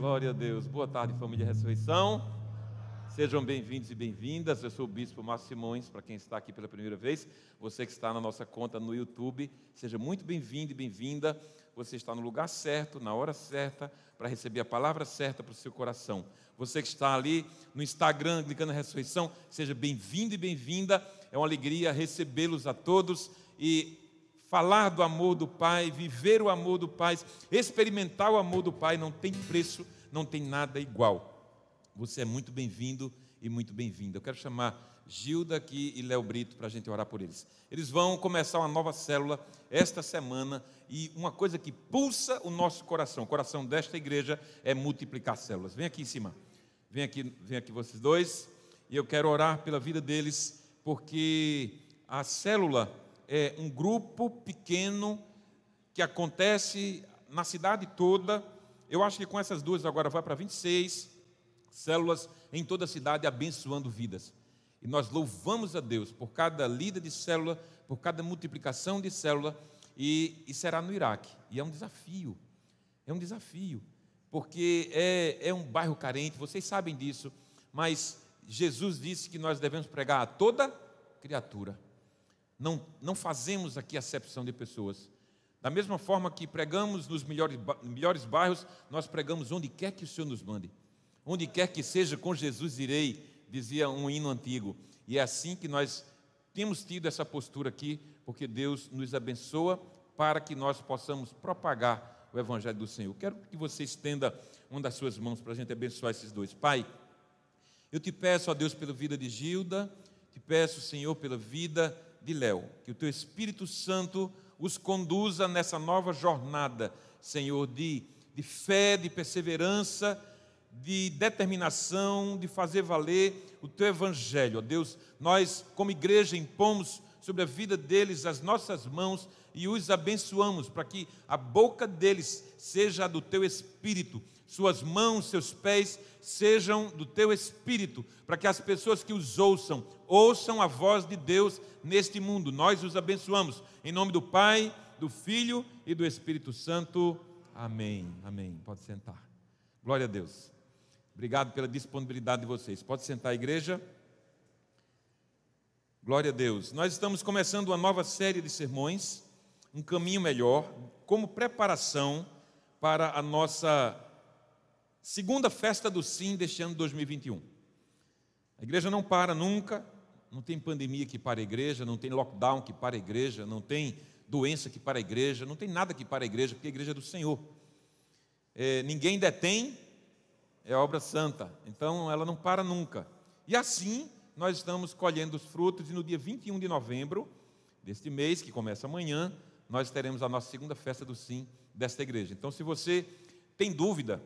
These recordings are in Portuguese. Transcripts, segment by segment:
Glória a Deus. Boa tarde, família Ressurreição. Sejam bem-vindos e bem-vindas. Eu sou o Bispo Márcio Simões, para quem está aqui pela primeira vez. Você que está na nossa conta no YouTube, seja muito bem-vindo e bem-vinda. Você está no lugar certo, na hora certa, para receber a palavra certa para o seu coração. Você que está ali no Instagram, clicando na ressurreição, seja bem-vindo e bem-vinda. É uma alegria recebê-los a todos e falar do amor do Pai, viver o amor do Pai, experimentar o amor do Pai, não tem preço, não tem nada igual. Você é muito bem-vindo e muito bem-vinda. Eu quero chamar Gilda aqui e Léo Brito para a gente orar por eles. Eles vão começar uma nova célula esta semana e uma coisa que pulsa o nosso coração, o coração desta igreja é multiplicar células. Vem aqui em cima, vem aqui, vem aqui vocês dois e eu quero orar pela vida deles porque a célula é um grupo pequeno que acontece na cidade toda. Eu acho que com essas duas agora vai para 26 células em toda a cidade abençoando vidas. E nós louvamos a Deus por cada líder de célula, por cada multiplicação de célula, e, e será no Iraque. E é um desafio, é um desafio, porque é, é um bairro carente, vocês sabem disso, mas Jesus disse que nós devemos pregar a toda criatura não, não fazemos aqui acepção de pessoas. Da mesma forma que pregamos nos melhores, bairros, nós pregamos onde quer que o Senhor nos mande. Onde quer que seja, com Jesus irei, dizia um hino antigo. E é assim que nós temos tido essa postura aqui, porque Deus nos abençoa para que nós possamos propagar o Evangelho do Senhor. Quero que você estenda uma das suas mãos para a gente abençoar esses dois. Pai, eu te peço, a Deus, pela vida de Gilda, te peço, Senhor, pela vida de Léo, que o teu Espírito Santo os conduza nessa nova jornada, Senhor, de, de fé, de perseverança, de determinação, de fazer valer o teu evangelho. Ó Deus, nós, como igreja, impomos sobre a vida deles as nossas mãos e os abençoamos para que a boca deles seja do teu espírito, suas mãos, seus pés sejam do teu espírito, para que as pessoas que os ouçam, ouçam a voz de Deus neste mundo. Nós os abençoamos. Em nome do Pai, do Filho e do Espírito Santo. Amém. Amém. Pode sentar. Glória a Deus. Obrigado pela disponibilidade de vocês. Pode sentar, igreja. Glória a Deus. Nós estamos começando uma nova série de sermões, um caminho melhor, como preparação para a nossa segunda festa do Sim deste ano 2021. A igreja não para nunca, não tem pandemia que para a igreja, não tem lockdown que para a igreja, não tem doença que para a igreja, não tem nada que para a igreja, porque a igreja é do Senhor. É, ninguém detém, é obra santa, então ela não para nunca. E assim nós estamos colhendo os frutos, e no dia 21 de novembro deste mês, que começa amanhã, nós teremos a nossa segunda festa do Sim desta igreja. Então, se você tem dúvida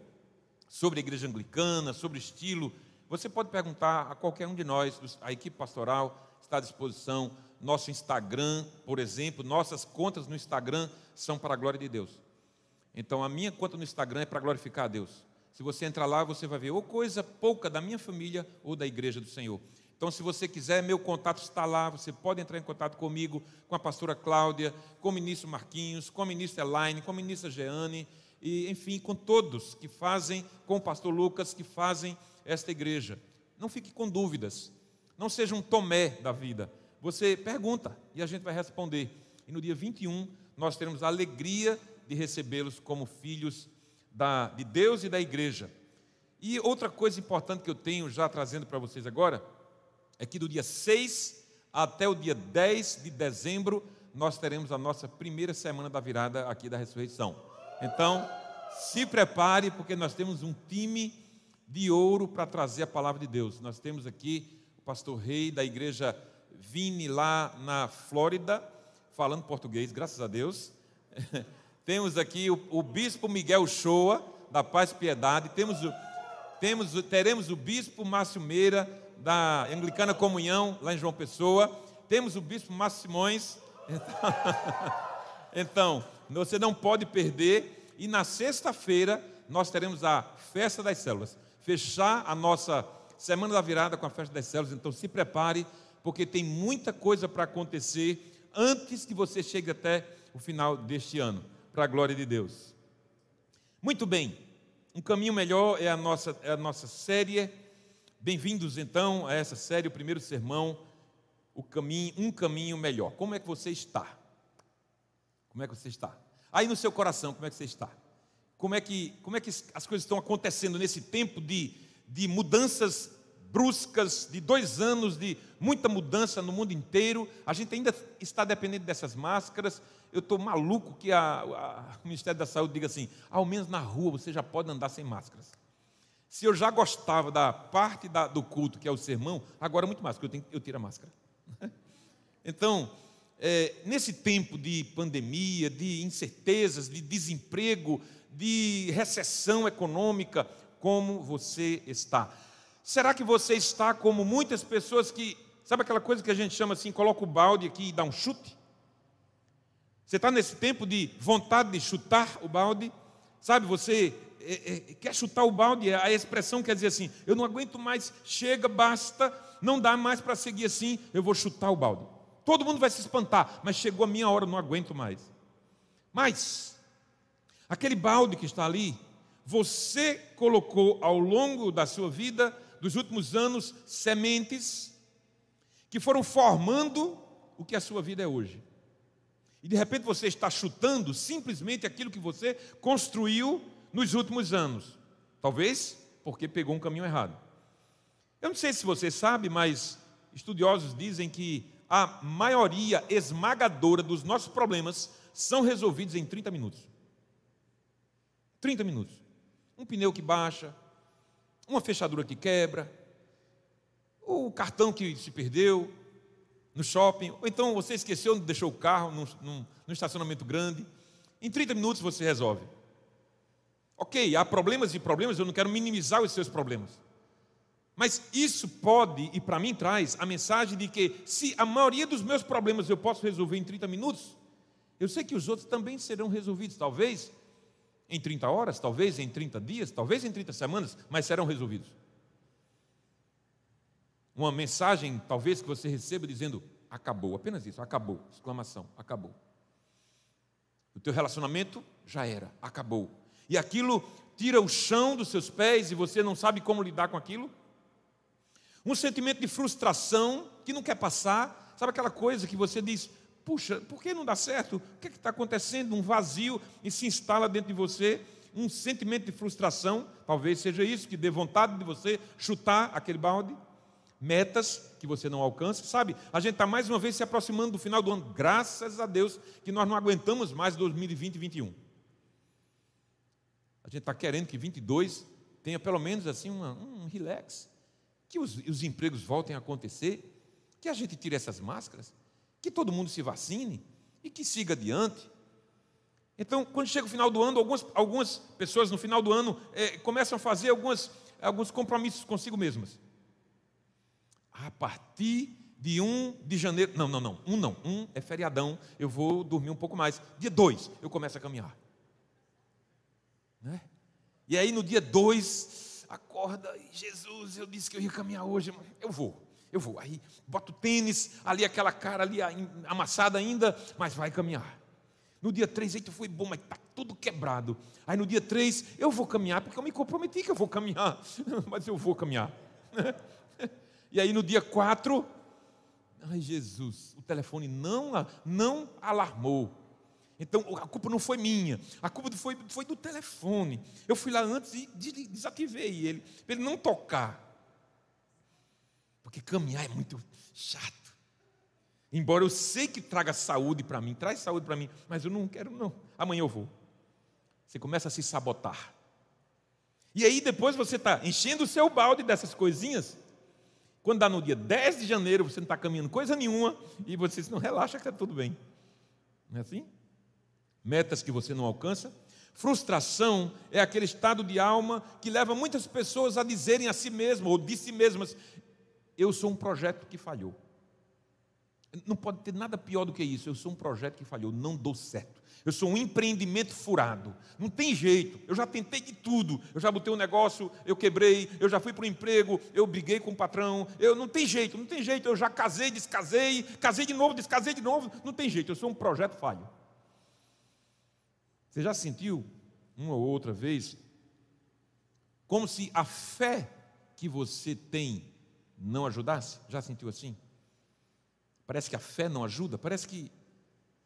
sobre a igreja anglicana, sobre estilo, você pode perguntar a qualquer um de nós, a equipe pastoral está à disposição. Nosso Instagram, por exemplo, nossas contas no Instagram são para a glória de Deus. Então, a minha conta no Instagram é para glorificar a Deus. Se você entrar lá, você vai ver ou coisa pouca da minha família ou da igreja do Senhor. Então, se você quiser, meu contato está lá. Você pode entrar em contato comigo, com a pastora Cláudia, com o ministro Marquinhos, com a ministra Elaine, com a ministra Jeane e, enfim, com todos que fazem, com o pastor Lucas, que fazem esta igreja. Não fique com dúvidas. Não seja um Tomé da vida. Você pergunta e a gente vai responder. E no dia 21, nós teremos a alegria de recebê-los como filhos da, de Deus e da igreja. E outra coisa importante que eu tenho já trazendo para vocês agora é que do dia 6 até o dia 10 de dezembro nós teremos a nossa primeira semana da virada aqui da ressurreição. Então, se prepare, porque nós temos um time de ouro para trazer a palavra de Deus. Nós temos aqui o pastor Rei da igreja Vini, lá na Flórida, falando português, graças a Deus. temos aqui o, o, bispo Miguel Shoa, da Paz e Piedade. Temos temos, teremos o bispo Márcio Meira, da Anglicana Comunhão, lá em João Pessoa. Temos o bispo Márcio Simões. Então, então você não pode perder. E na sexta-feira nós teremos a festa das células. Fechar a nossa semana da virada com a festa das células. Então se prepare, porque tem muita coisa para acontecer antes que você chegue até o final deste ano, para a glória de Deus. Muito bem, um caminho melhor é a nossa, é a nossa série. Bem-vindos então a essa série, o primeiro sermão, o caminho, um caminho melhor. Como é que você está? Como é que você está? Aí no seu coração, como é que você está? Como é que, como é que as coisas estão acontecendo nesse tempo de, de mudanças bruscas, de dois anos de muita mudança no mundo inteiro? A gente ainda está dependendo dessas máscaras eu estou maluco que a, a, o Ministério da Saúde diga assim: ao menos na rua você já pode andar sem máscaras. Se eu já gostava da parte da, do culto, que é o sermão, agora muito mais, porque eu, tenho, eu tiro a máscara. Então, é, nesse tempo de pandemia, de incertezas, de desemprego, de recessão econômica, como você está? Será que você está como muitas pessoas que, sabe aquela coisa que a gente chama assim, coloca o balde aqui e dá um chute? Você está nesse tempo de vontade de chutar o balde? Sabe, você é, é, quer chutar o balde, a expressão quer dizer assim: eu não aguento mais, chega, basta, não dá mais para seguir assim, eu vou chutar o balde. Todo mundo vai se espantar, mas chegou a minha hora, não aguento mais. Mas, aquele balde que está ali, você colocou ao longo da sua vida, dos últimos anos, sementes que foram formando o que a sua vida é hoje. E de repente você está chutando simplesmente aquilo que você construiu nos últimos anos. Talvez porque pegou um caminho errado. Eu não sei se você sabe, mas estudiosos dizem que a maioria esmagadora dos nossos problemas são resolvidos em 30 minutos. 30 minutos. Um pneu que baixa, uma fechadura que quebra, o cartão que se perdeu, no shopping, ou então você esqueceu, deixou o carro num, num, num estacionamento grande. Em 30 minutos você resolve. Ok, há problemas e problemas, eu não quero minimizar os seus problemas. Mas isso pode, e para mim traz, a mensagem de que se a maioria dos meus problemas eu posso resolver em 30 minutos, eu sei que os outros também serão resolvidos, talvez em 30 horas, talvez em 30 dias, talvez em 30 semanas, mas serão resolvidos uma mensagem, talvez, que você receba dizendo: acabou, apenas isso, acabou, exclamação, acabou. O teu relacionamento já era, acabou. E aquilo tira o chão dos seus pés e você não sabe como lidar com aquilo. Um sentimento de frustração que não quer passar, sabe aquela coisa que você diz: puxa, por que não dá certo? O que é está acontecendo? Um vazio e se instala dentro de você um sentimento de frustração, talvez seja isso que dê vontade de você chutar aquele balde metas que você não alcança. Sabe, a gente está mais uma vez se aproximando do final do ano. Graças a Deus que nós não aguentamos mais 2020 e 2021. A gente está querendo que 22 tenha pelo menos assim uma, um relax. Que os, os empregos voltem a acontecer. Que a gente tire essas máscaras. Que todo mundo se vacine. E que siga adiante. Então, quando chega o final do ano, algumas, algumas pessoas no final do ano é, começam a fazer algumas, alguns compromissos consigo mesmas a partir de 1 de janeiro. Não, não, não. Um não. Um é feriadão. Eu vou dormir um pouco mais. Dia 2, eu começo a caminhar. Né? E aí no dia 2, acorda, Jesus, eu disse que eu ia caminhar hoje. Eu vou, eu vou. Aí boto o tênis, ali aquela cara ali amassada ainda, mas vai caminhar. No dia 3, eita, foi bom, mas está tudo quebrado. Aí no dia 3, eu vou caminhar, porque eu me comprometi que eu vou caminhar. mas eu vou caminhar. E aí no dia 4, ai Jesus, o telefone não, não alarmou. Então a culpa não foi minha, a culpa foi, foi do telefone. Eu fui lá antes e desativei ele, para ele não tocar. Porque caminhar é muito chato. Embora eu sei que traga saúde para mim, traz saúde para mim, mas eu não quero não. Amanhã eu vou. Você começa a se sabotar. E aí depois você está enchendo o seu balde dessas coisinhas quando dá no dia 10 de janeiro, você não está caminhando coisa nenhuma e você não relaxa que está tudo bem. Não é assim? Metas que você não alcança. Frustração é aquele estado de alma que leva muitas pessoas a dizerem a si mesmas ou de si mesmas: Eu sou um projeto que falhou. Não pode ter nada pior do que isso. Eu sou um projeto que falhou, não dou certo. Eu sou um empreendimento furado. Não tem jeito. Eu já tentei de tudo. Eu já botei um negócio, eu quebrei, eu já fui para o emprego, eu briguei com o patrão. Eu não tem jeito, não tem jeito. Eu já casei, descasei, casei de novo, descasei de novo. Não tem jeito. Eu sou um projeto falho. Você já sentiu uma ou outra vez, como se a fé que você tem não ajudasse? Já sentiu assim? Parece que a fé não ajuda, parece que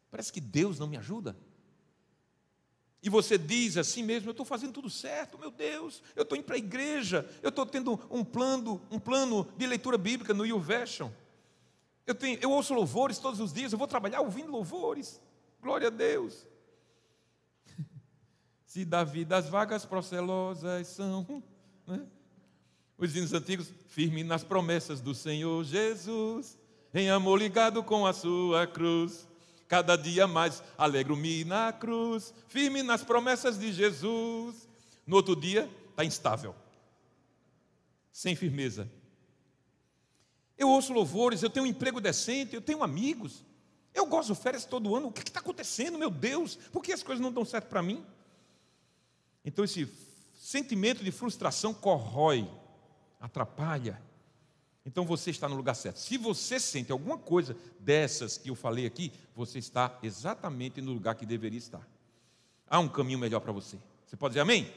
parece que Deus não me ajuda. E você diz assim mesmo, eu estou fazendo tudo certo, meu Deus, eu estou indo para a igreja, eu estou tendo um plano, um plano de leitura bíblica no YouVersion. Eu, tenho, eu ouço louvores todos os dias, eu vou trabalhar ouvindo louvores. Glória a Deus. Se da vida as vagas procelosas são. Né? Os hinos antigos, firme nas promessas do Senhor Jesus, em amor ligado com a sua cruz. Cada dia mais alegro-me na cruz, firme nas promessas de Jesus. No outro dia, está instável, sem firmeza. Eu ouço louvores, eu tenho um emprego decente, eu tenho amigos, eu gosto de férias todo ano. O que está acontecendo, meu Deus? Por que as coisas não dão certo para mim? Então, esse sentimento de frustração corrói atrapalha. Então você está no lugar certo. Se você sente alguma coisa dessas que eu falei aqui, você está exatamente no lugar que deveria estar. Há um caminho melhor para você. Você pode dizer amém?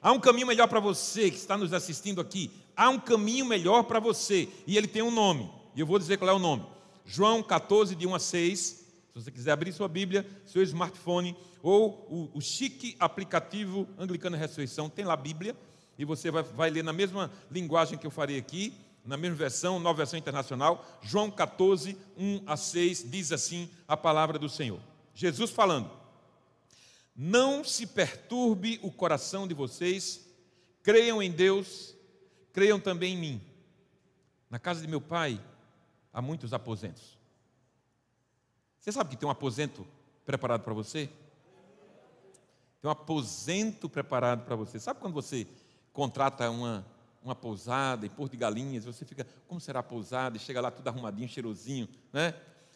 Há um caminho melhor para você que está nos assistindo aqui. Há um caminho melhor para você. E ele tem um nome. E eu vou dizer qual é o nome. João 14, de 1 a 6. Se você quiser abrir sua Bíblia, seu smartphone, ou o, o chique aplicativo Anglicana Ressurreição, tem lá a Bíblia e você vai, vai ler na mesma linguagem que eu farei aqui, na mesma versão, nova versão internacional, João 14, 1 a 6, diz assim a palavra do Senhor. Jesus falando: Não se perturbe o coração de vocês, creiam em Deus, creiam também em mim. Na casa de meu pai há muitos aposentos. Você sabe que tem um aposento preparado para você? Tem um aposento preparado para você. Sabe quando você contrata uma, uma pousada em Porto de Galinhas, você fica, como será a pousada? E chega lá tudo arrumadinho, cheirosinho, né?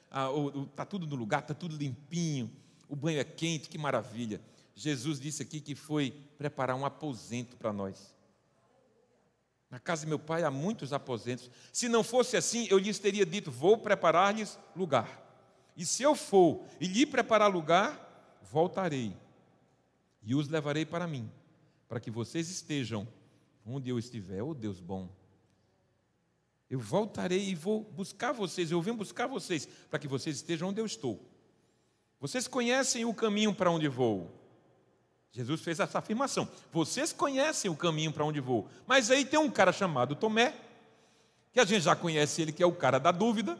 Ah, tá tudo no lugar, está tudo limpinho, o banho é quente, que maravilha. Jesus disse aqui que foi preparar um aposento para nós. Na casa de meu pai há muitos aposentos. Se não fosse assim, eu lhes teria dito: Vou preparar-lhes lugar. E se eu for e lhe preparar lugar, voltarei e os levarei para mim, para que vocês estejam onde eu estiver, oh Deus bom. Eu voltarei e vou buscar vocês, eu venho buscar vocês, para que vocês estejam onde eu estou. Vocês conhecem o caminho para onde vou. Jesus fez essa afirmação. Vocês conhecem o caminho para onde vou. Mas aí tem um cara chamado Tomé, que a gente já conhece ele, que é o cara da dúvida,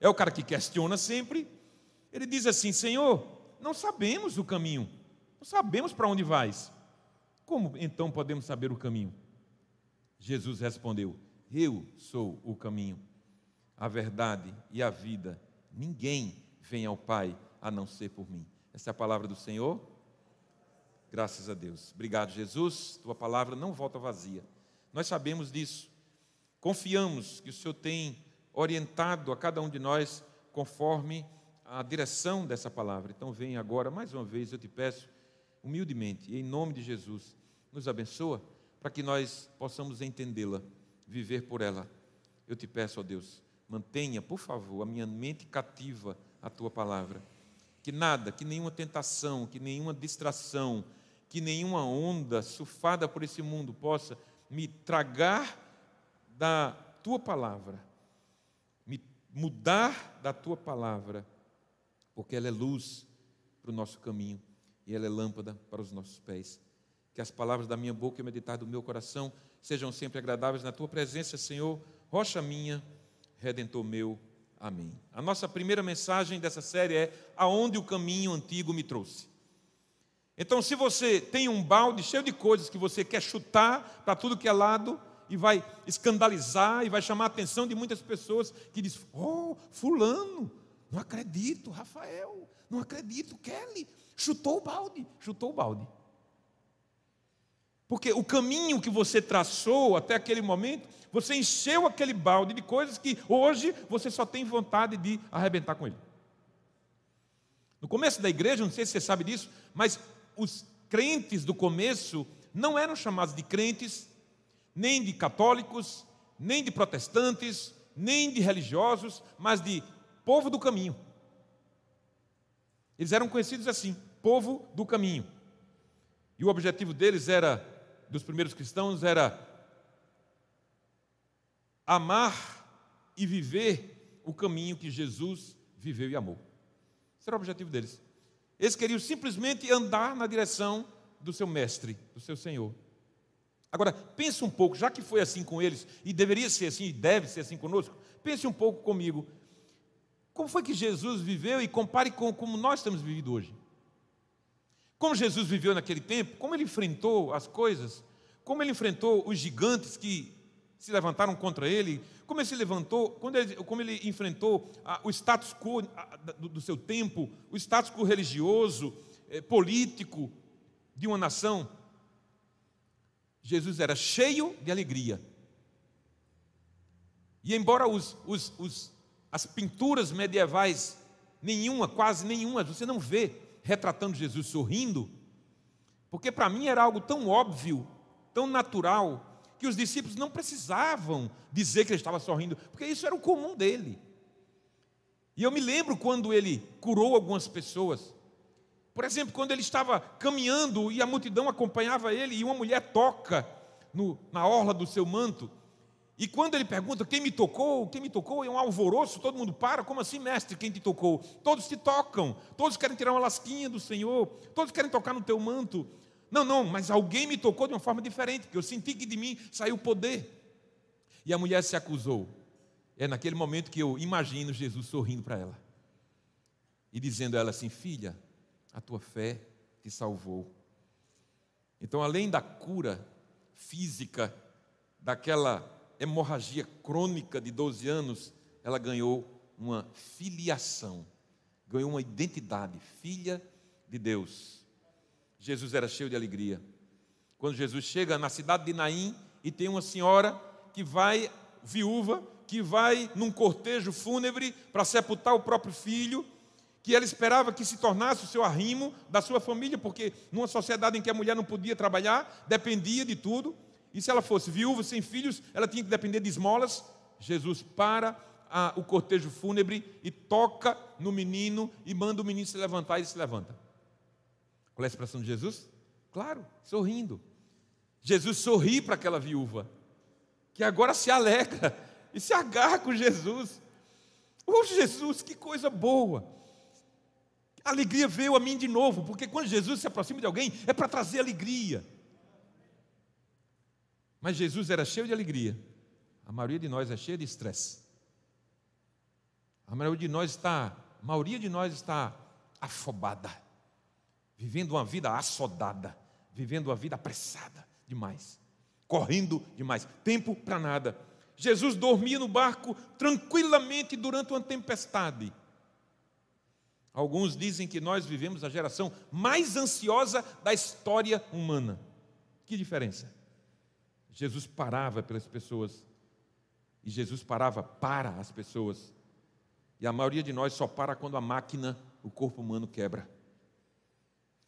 é o cara que questiona sempre. Ele diz assim: Senhor, não sabemos o caminho, não sabemos para onde vais. Como então podemos saber o caminho? Jesus respondeu: Eu sou o caminho, a verdade e a vida. Ninguém vem ao Pai a não ser por mim. Essa é a palavra do Senhor. Graças a Deus. Obrigado, Jesus. Tua palavra não volta vazia. Nós sabemos disso. Confiamos que o Senhor tem orientado a cada um de nós conforme a direção dessa palavra. Então, vem agora, mais uma vez, eu te peço, humildemente, em nome de Jesus, nos abençoa para que nós possamos entendê-la, viver por ela. Eu te peço, ó Deus, mantenha, por favor, a minha mente cativa à tua palavra. Que nada, que nenhuma tentação, que nenhuma distração, que nenhuma onda surfada por esse mundo possa me tragar da tua palavra, mudar da tua palavra, porque ela é luz para o nosso caminho e ela é lâmpada para os nossos pés que as palavras da minha boca e o meditar do meu coração sejam sempre agradáveis na tua presença, Senhor, rocha minha, redentor meu. Amém. A nossa primeira mensagem dessa série é Aonde o caminho antigo me trouxe. Então, se você tem um balde cheio de coisas que você quer chutar para tudo que é lado e vai escandalizar e vai chamar a atenção de muitas pessoas que diz: "Oh, fulano, não acredito, Rafael, não acredito, Kelly, chutou o balde, chutou o balde". Porque o caminho que você traçou até aquele momento, você encheu aquele balde de coisas que hoje você só tem vontade de arrebentar com ele. No começo da igreja, não sei se você sabe disso, mas os crentes do começo não eram chamados de crentes, nem de católicos, nem de protestantes, nem de religiosos, mas de povo do caminho. Eles eram conhecidos assim, povo do caminho. E o objetivo deles era, dos primeiros cristãos, era amar e viver o caminho que Jesus viveu e amou. Esse era o objetivo deles. Eles queriam simplesmente andar na direção do seu mestre, do seu Senhor. Agora, pense um pouco, já que foi assim com eles, e deveria ser assim, e deve ser assim conosco, pense um pouco comigo. Como foi que Jesus viveu e compare com como nós temos vivido hoje? Como Jesus viveu naquele tempo, como ele enfrentou as coisas, como ele enfrentou os gigantes que se levantaram contra ele, como ele se levantou, ele, como ele enfrentou ah, o status quo ah, do, do, seu tempo, o status quo religioso, eh, político de uma nação. Jesus era cheio de alegria. E embora os, os, os, as pinturas medievais, nenhuma, quase nenhuma, você não vê retratando Jesus sorrindo, porque para mim era algo tão óbvio, tão natural, que os discípulos não precisavam dizer que ele estava sorrindo, porque isso era o comum dele. E eu me lembro quando ele curou algumas pessoas. Por exemplo, quando ele estava caminhando e a multidão acompanhava ele, e uma mulher toca no, na orla do seu manto. E quando ele pergunta quem me tocou, quem me tocou, é um alvoroço, todo mundo para. Como assim, mestre, quem te tocou? Todos te tocam, todos querem tirar uma lasquinha do Senhor, todos querem tocar no teu manto. Não, não, mas alguém me tocou de uma forma diferente, porque eu senti que de mim saiu poder. E a mulher se acusou. É naquele momento que eu imagino Jesus sorrindo para ela e dizendo a ela assim: Filha, a tua fé te salvou. Então, além da cura física daquela hemorragia crônica de 12 anos, ela ganhou uma filiação, ganhou uma identidade, filha de Deus. Jesus era cheio de alegria. Quando Jesus chega na cidade de Naim e tem uma senhora que vai, viúva, que vai num cortejo fúnebre para sepultar o próprio filho, que ela esperava que se tornasse o seu arrimo da sua família, porque numa sociedade em que a mulher não podia trabalhar, dependia de tudo, e se ela fosse viúva, sem filhos, ela tinha que depender de esmolas. Jesus para a, o cortejo fúnebre e toca no menino e manda o menino se levantar e ele se levanta. Qual é a expressão de Jesus? Claro, sorrindo. Jesus sorri para aquela viúva, que agora se alegra e se agarra com Jesus. Oh, Jesus, que coisa boa! A alegria veio a mim de novo, porque quando Jesus se aproxima de alguém, é para trazer alegria. Mas Jesus era cheio de alegria. A maioria de nós é cheia de estresse. A maioria de nós está, a maioria de nós está afobada vivendo uma vida assodada, vivendo uma vida apressada demais, correndo demais, tempo para nada. Jesus dormia no barco tranquilamente durante uma tempestade. Alguns dizem que nós vivemos a geração mais ansiosa da história humana. Que diferença? Jesus parava pelas pessoas. E Jesus parava para as pessoas. E a maioria de nós só para quando a máquina, o corpo humano, quebra.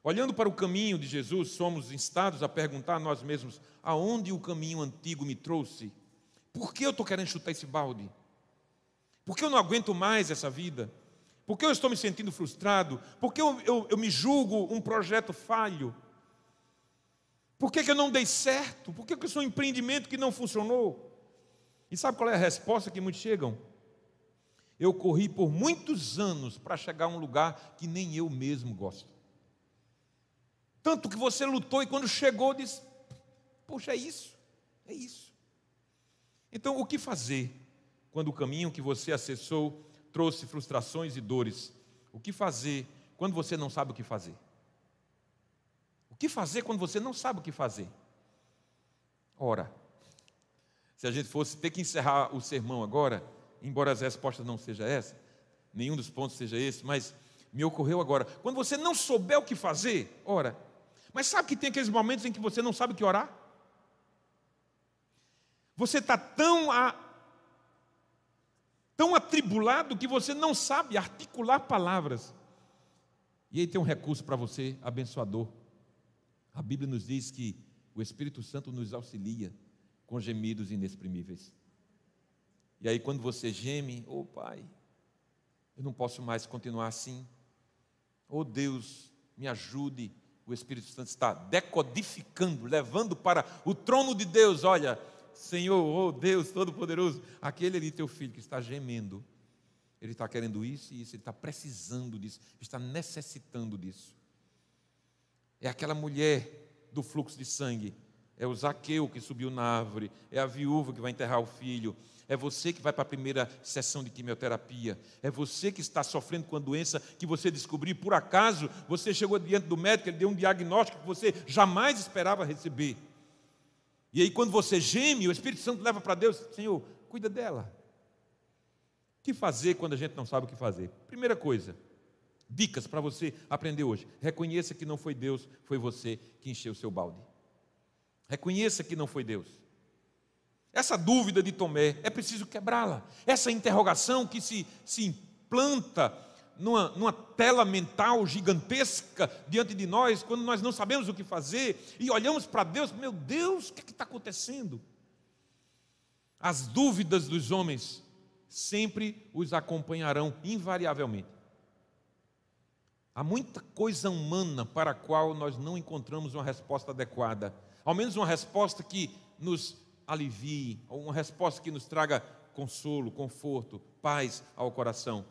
Olhando para o caminho de Jesus, somos instados a perguntar a nós mesmos: aonde o caminho antigo me trouxe? Por que eu estou querendo chutar esse balde? Por que eu não aguento mais essa vida? Por que eu estou me sentindo frustrado? Por que eu, eu, eu me julgo um projeto falho? Por que, que eu não dei certo? Por que, que eu sou um empreendimento que não funcionou? E sabe qual é a resposta que muitos chegam? Eu corri por muitos anos para chegar a um lugar que nem eu mesmo gosto. Tanto que você lutou e quando chegou disse: Poxa, é isso, é isso. Então, o que fazer quando o caminho que você acessou trouxe frustrações e dores? O que fazer quando você não sabe o que fazer? O que fazer quando você não sabe o que fazer? Ora, se a gente fosse ter que encerrar o sermão agora, embora as respostas não sejam essa, nenhum dos pontos seja esse, mas me ocorreu agora. Quando você não souber o que fazer, ora, mas sabe que tem aqueles momentos em que você não sabe o que orar? Você está tão, a, tão atribulado que você não sabe articular palavras. E aí tem um recurso para você, abençoador. A Bíblia nos diz que o Espírito Santo nos auxilia com gemidos inexprimíveis. E aí, quando você geme, oh Pai, eu não posso mais continuar assim. Oh Deus, me ajude o Espírito Santo está decodificando, levando para o trono de Deus. Olha, Senhor, oh Deus Todo-Poderoso, aquele ali, teu filho que está gemendo, ele está querendo isso e isso, ele está precisando disso, está necessitando disso. É aquela mulher do fluxo de sangue, é o Zaqueu que subiu na árvore, é a viúva que vai enterrar o filho, é você que vai para a primeira sessão de quimioterapia, é você que está sofrendo com a doença que você descobriu, por acaso você chegou diante do médico, ele deu um diagnóstico que você jamais esperava receber. E aí, quando você geme, o Espírito Santo leva para Deus: Senhor, cuida dela. O que fazer quando a gente não sabe o que fazer? Primeira coisa, dicas para você aprender hoje. Reconheça que não foi Deus, foi você que encheu o seu balde. Reconheça que não foi Deus. Essa dúvida de Tomé, é preciso quebrá-la. Essa interrogação que se, se implanta numa, numa, tela mental gigantesca diante de nós, quando nós não sabemos o que fazer e olhamos para Deus, meu Deus, o que é está acontecendo? As dúvidas dos homens sempre os acompanharão, invariavelmente. Há muita coisa humana para a qual nós não encontramos uma resposta adequada, ao menos uma resposta que nos alivie, uma resposta que nos traga consolo, conforto, paz ao coração.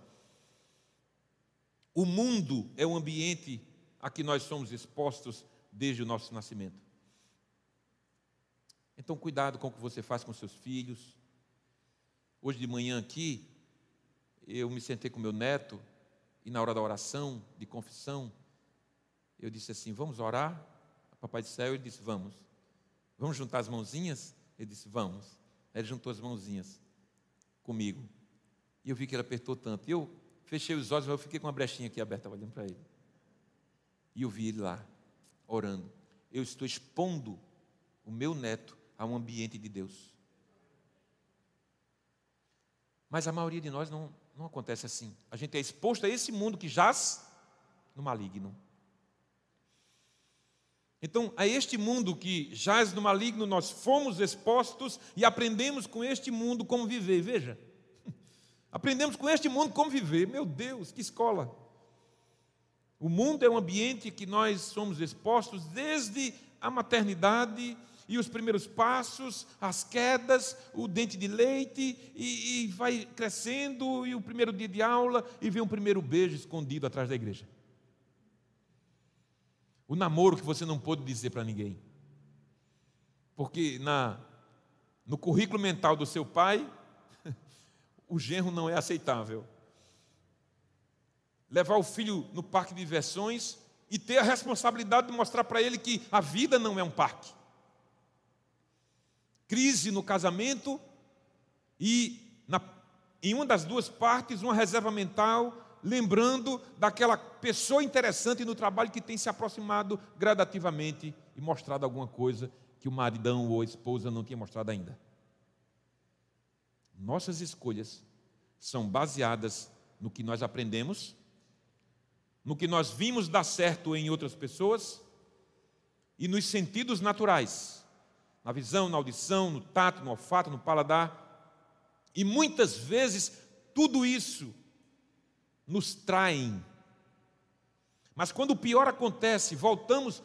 O mundo é o ambiente a que nós somos expostos desde o nosso nascimento. Então, cuidado com o que você faz com seus filhos. Hoje de manhã aqui, eu me sentei com meu neto e na hora da oração, de confissão, eu disse assim: Vamos orar? Papai do céu, ele disse: Vamos. Vamos juntar as mãozinhas? Ele disse: Vamos. Ele juntou as mãozinhas comigo. E eu vi que ele apertou tanto. E eu Fechei os olhos, mas eu fiquei com uma brechinha aqui aberta olhando para ele. E eu vi ele lá, orando. Eu estou expondo o meu neto a um ambiente de Deus. Mas a maioria de nós não, não acontece assim. A gente é exposto a esse mundo que jaz no maligno. Então, a este mundo que jaz no maligno, nós fomos expostos e aprendemos com este mundo como viver. Veja, Aprendemos com este mundo como viver. Meu Deus, que escola! O mundo é um ambiente que nós somos expostos desde a maternidade e os primeiros passos, as quedas, o dente de leite, e, e, vai crescendo, e o primeiro dia de aula, e vem um primeiro beijo escondido atrás da igreja. O namoro que você não pôde dizer para ninguém. Porque na, no currículo mental do seu pai, o genro não é aceitável. Levar o filho no parque de diversões e ter a responsabilidade de mostrar para ele que a vida não é um parque. Crise no casamento e na, em uma das duas partes uma reserva mental lembrando daquela pessoa interessante no trabalho que tem se aproximado gradativamente e mostrado alguma coisa que o maridão ou a esposa não tinha mostrado ainda. Nossas escolhas são baseadas no que nós aprendemos, no que nós vimos dar certo em outras pessoas e nos sentidos naturais, na visão, na audição, no tato, no olfato, no paladar. E muitas vezes tudo isso nos traem. Mas quando o pior acontece, voltamos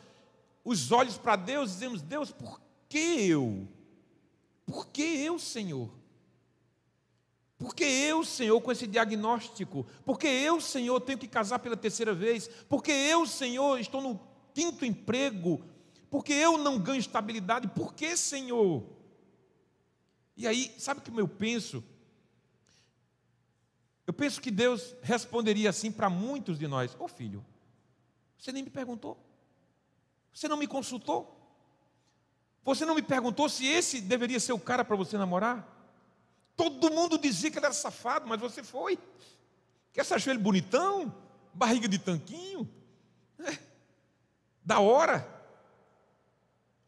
os olhos para Deus e dizemos: Deus, por que eu? Por que eu, Senhor? Porque eu, Senhor, com esse diagnóstico, porque eu, Senhor, tenho que casar pela terceira vez, porque eu, Senhor, estou no quinto emprego, porque eu não ganho estabilidade, por que, Senhor? E aí, sabe o que eu penso? Eu penso que Deus responderia assim para muitos de nós: Ô oh, filho, você nem me perguntou, você não me consultou, você não me perguntou se esse deveria ser o cara para você namorar? Todo mundo dizia que ele era safado, mas você foi. Quer você achou ele bonitão? Barriga de tanquinho? É. Da hora.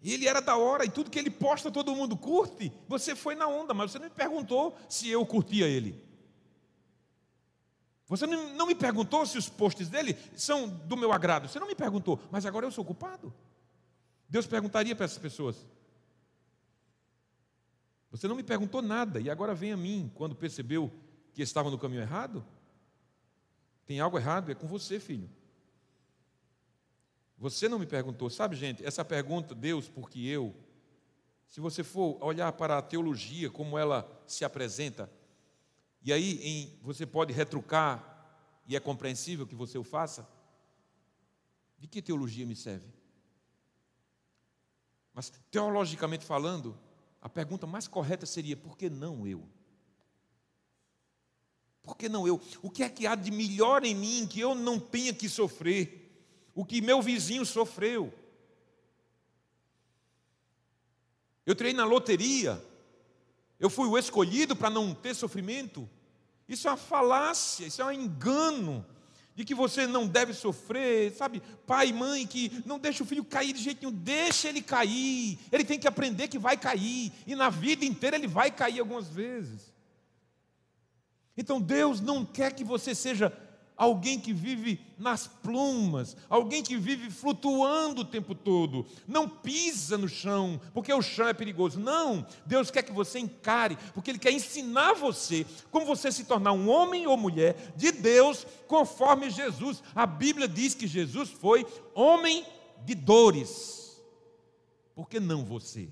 Ele era da hora, e tudo que ele posta todo mundo curte. Você foi na onda, mas você não me perguntou se eu curtia ele. Você não me perguntou se os posts dele são do meu agrado. Você não me perguntou, mas agora eu sou culpado. Deus perguntaria para essas pessoas: você não me perguntou nada e agora vem a mim quando percebeu que estava no caminho errado? Tem algo errado? É com você, filho. Você não me perguntou, sabe, gente, essa pergunta, Deus, por que eu? Se você for olhar para a teologia, como ela se apresenta, e aí em, você pode retrucar, e é compreensível que você o faça, de que teologia me serve? Mas, teologicamente falando, a pergunta mais correta seria: por que não eu? Por que não eu? O que é que há de melhor em mim que eu não tenha que sofrer? O que meu vizinho sofreu? Eu treinei na loteria, eu fui o escolhido para não ter sofrimento. Isso é uma falácia, isso é um engano de que você não deve sofrer, sabe? Pai mãe que não deixa o filho cair de jeito nenhum, deixa ele cair. Ele tem que aprender que vai cair, e na vida inteira ele vai cair algumas vezes. Então Deus não quer que você seja alguém que vive nas plumas, alguém que vive flutuando o tempo todo, não pisa no chão, porque o chão é perigoso. Não, Deus quer que você encare, porque Ele quer ensinar você como você se tornar um homem ou mulher de Deus, conforme Jesus. A Bíblia diz que Jesus foi homem de dores, por que não você?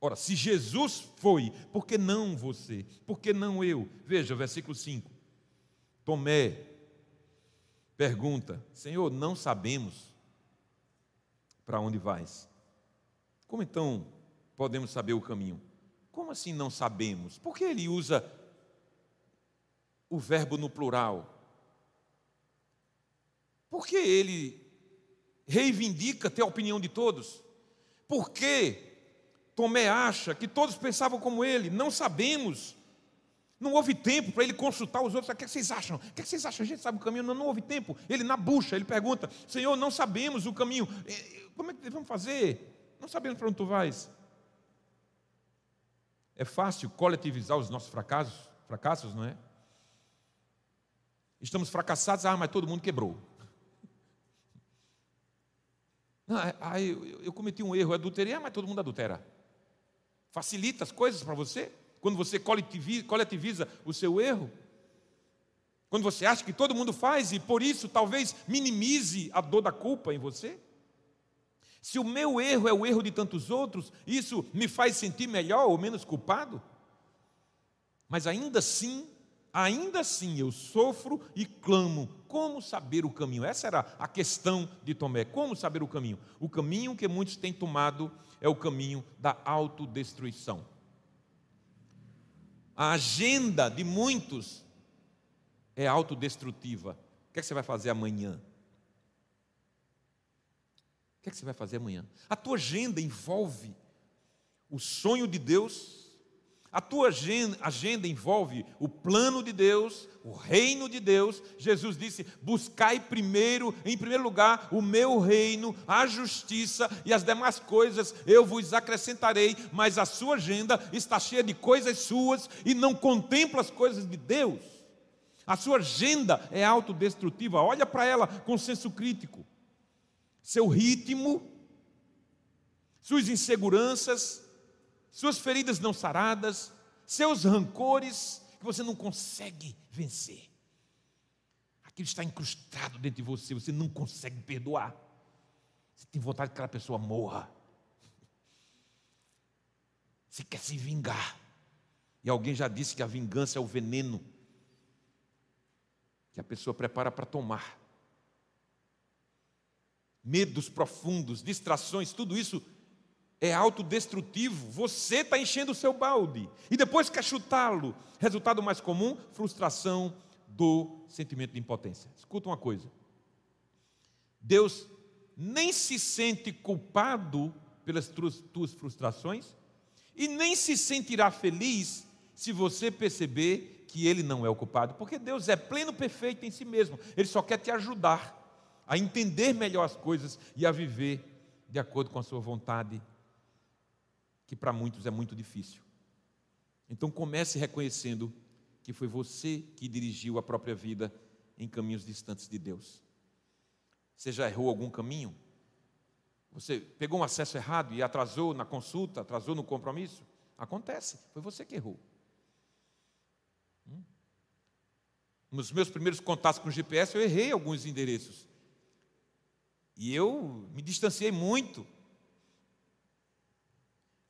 Ora, se Jesus foi, por que não você? Por que não eu? Veja, versículo 5. Tomé pergunta: Senhor, não sabemos para onde vais. Como então podemos saber o caminho? Como assim não sabemos? Por que ele usa o verbo no plural? Por que ele reivindica ter a opinião de todos? Por que Tomé acha que todos pensavam como ele? Não sabemos. Não houve tempo para ele consultar os outros. O que, é que vocês acham? O que, é que vocês acham? A gente sabe o caminho? Não, não houve tempo. Ele na bucha, ele pergunta: Senhor, não sabemos o caminho. Como é que devemos fazer? Não sabemos para onde tu vais. É fácil coletivizar os nossos fracassos, fracassos, não é? Estamos fracassados, ah, mas todo mundo quebrou. ah, eu, eu cometi um erro, adulterei, ah, mas todo mundo adultera. Facilita as coisas para você? Quando você coletiviza o seu erro, quando você acha que todo mundo faz e por isso talvez minimize a dor da culpa em você? Se o meu erro é o erro de tantos outros, isso me faz sentir melhor ou menos culpado? Mas ainda assim, ainda assim eu sofro e clamo. Como saber o caminho? Essa era a questão de Tomé. Como saber o caminho? O caminho que muitos têm tomado é o caminho da autodestruição a agenda de muitos é autodestrutiva. O que, é que você vai fazer amanhã? O que, é que você vai fazer amanhã? A tua agenda envolve o sonho de Deus a tua agenda envolve o plano de Deus, o reino de Deus. Jesus disse: buscai primeiro, em primeiro lugar, o meu reino, a justiça e as demais coisas eu vos acrescentarei. Mas a sua agenda está cheia de coisas suas e não contempla as coisas de Deus. A sua agenda é autodestrutiva. Olha para ela com senso crítico. Seu ritmo, suas inseguranças, suas feridas não saradas, seus rancores que você não consegue vencer. Aquilo está incrustado dentro de você, você não consegue perdoar. Você tem vontade que aquela pessoa morra. Você quer se vingar. E alguém já disse que a vingança é o veneno que a pessoa prepara para tomar. Medos profundos, distrações, tudo isso é autodestrutivo. Você está enchendo o seu balde. E depois quer chutá-lo. Resultado mais comum: frustração do sentimento de impotência. Escuta uma coisa. Deus nem se sente culpado pelas tuas frustrações e nem se sentirá feliz se você perceber que ele não é o culpado, porque Deus é pleno perfeito em si mesmo. Ele só quer te ajudar a entender melhor as coisas e a viver de acordo com a sua vontade que para muitos é muito difícil. Então comece reconhecendo que foi você que dirigiu a própria vida em caminhos distantes de Deus. Você já errou algum caminho? Você pegou um acesso errado e atrasou na consulta, atrasou no compromisso? Acontece, foi você que errou. Hum? Nos meus primeiros contatos com o GPS, eu errei alguns endereços. E eu me distanciei muito.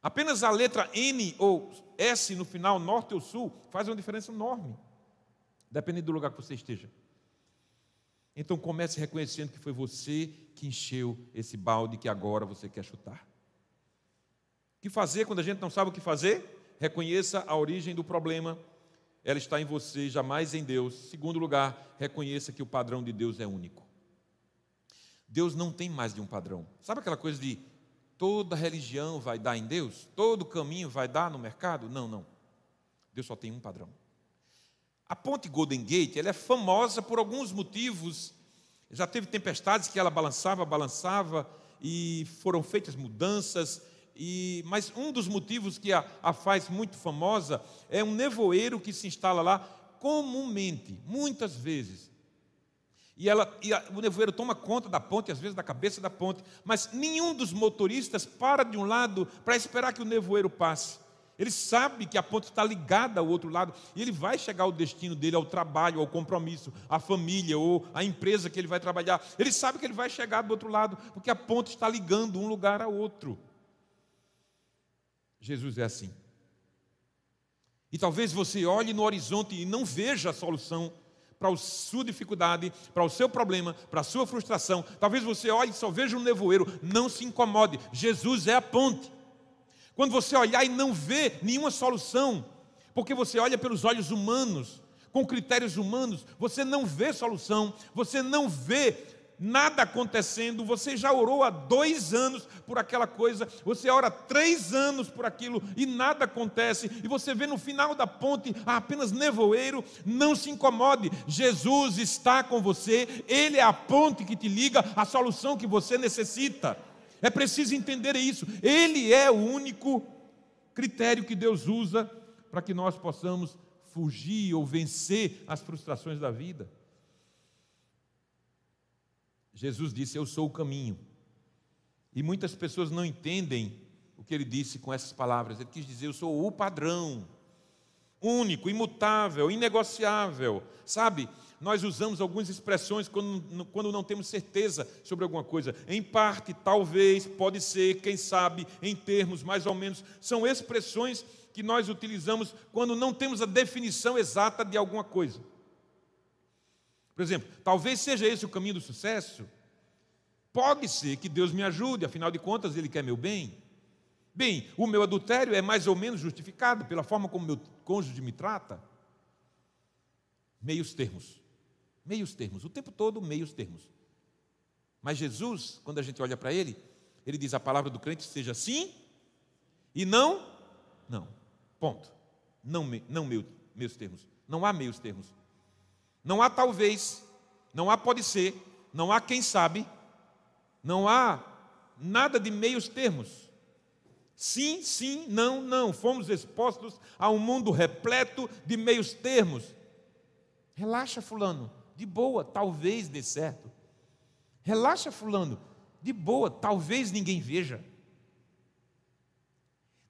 Apenas a letra N ou S no final, norte ou sul, faz uma diferença enorme, dependendo do lugar que você esteja. Então comece reconhecendo que foi você que encheu esse balde que agora você quer chutar. O que fazer quando a gente não sabe o que fazer? Reconheça a origem do problema. Ela está em você, jamais em Deus. Segundo lugar, reconheça que o padrão de Deus é único. Deus não tem mais de um padrão. Sabe aquela coisa de toda religião vai dar em Deus? Todo caminho vai dar no mercado? Não, não. Deus só tem um padrão. A ponte Golden Gate ela é famosa por alguns motivos. Já teve tempestades que ela balançava, balançava, e foram feitas mudanças. E, mas um dos motivos que a, a faz muito famosa é um nevoeiro que se instala lá comumente, muitas vezes. E, ela, e a, o nevoeiro toma conta da ponte, às vezes da cabeça da ponte, mas nenhum dos motoristas para de um lado para esperar que o nevoeiro passe. Ele sabe que a ponte está ligada ao outro lado e ele vai chegar ao destino dele, ao trabalho, ao compromisso, à família ou à empresa que ele vai trabalhar. Ele sabe que ele vai chegar do outro lado porque a ponte está ligando um lugar ao outro. Jesus é assim. E talvez você olhe no horizonte e não veja a solução para a sua dificuldade, para o seu problema, para a sua frustração. Talvez você olhe e só veja um nevoeiro. Não se incomode. Jesus é a ponte. Quando você olhar e não vê nenhuma solução, porque você olha pelos olhos humanos, com critérios humanos, você não vê solução, você não vê nada acontecendo, você já orou há dois anos por aquela coisa, você ora três anos por aquilo e nada acontece, e você vê no final da ponte apenas nevoeiro, não se incomode, Jesus está com você, Ele é a ponte que te liga à solução que você necessita. É preciso entender isso. Ele é o único critério que Deus usa para que nós possamos fugir ou vencer as frustrações da vida. Jesus disse: Eu sou o caminho. E muitas pessoas não entendem o que ele disse com essas palavras. Ele quis dizer: Eu sou o padrão, único, imutável, inegociável. Sabe? nós usamos algumas expressões quando, quando não temos certeza sobre alguma coisa. Em parte, talvez, pode ser, quem sabe, em termos mais ou menos. São expressões que nós utilizamos quando não temos a definição exata de alguma coisa. Por exemplo, talvez seja esse o caminho do sucesso. Pode ser que Deus me ajude, afinal de contas, Ele quer meu bem. Bem, o meu adultério é mais ou menos justificado pela forma como meu cônjuge me trata. Meios termos. Meios termos, o tempo todo meios termos. Mas Jesus, quando a gente olha para ele, ele diz a palavra do crente seja sim e não, não. Ponto. Não, não meu, meus termos. Não há meios termos. Não há talvez, não há pode ser, não há quem sabe, não há nada de meios termos. Sim, sim, não, não. Fomos expostos a um mundo repleto de meios termos. Relaxa, fulano de boa, talvez dê certo. Relaxa, Fulano, de boa, talvez ninguém veja.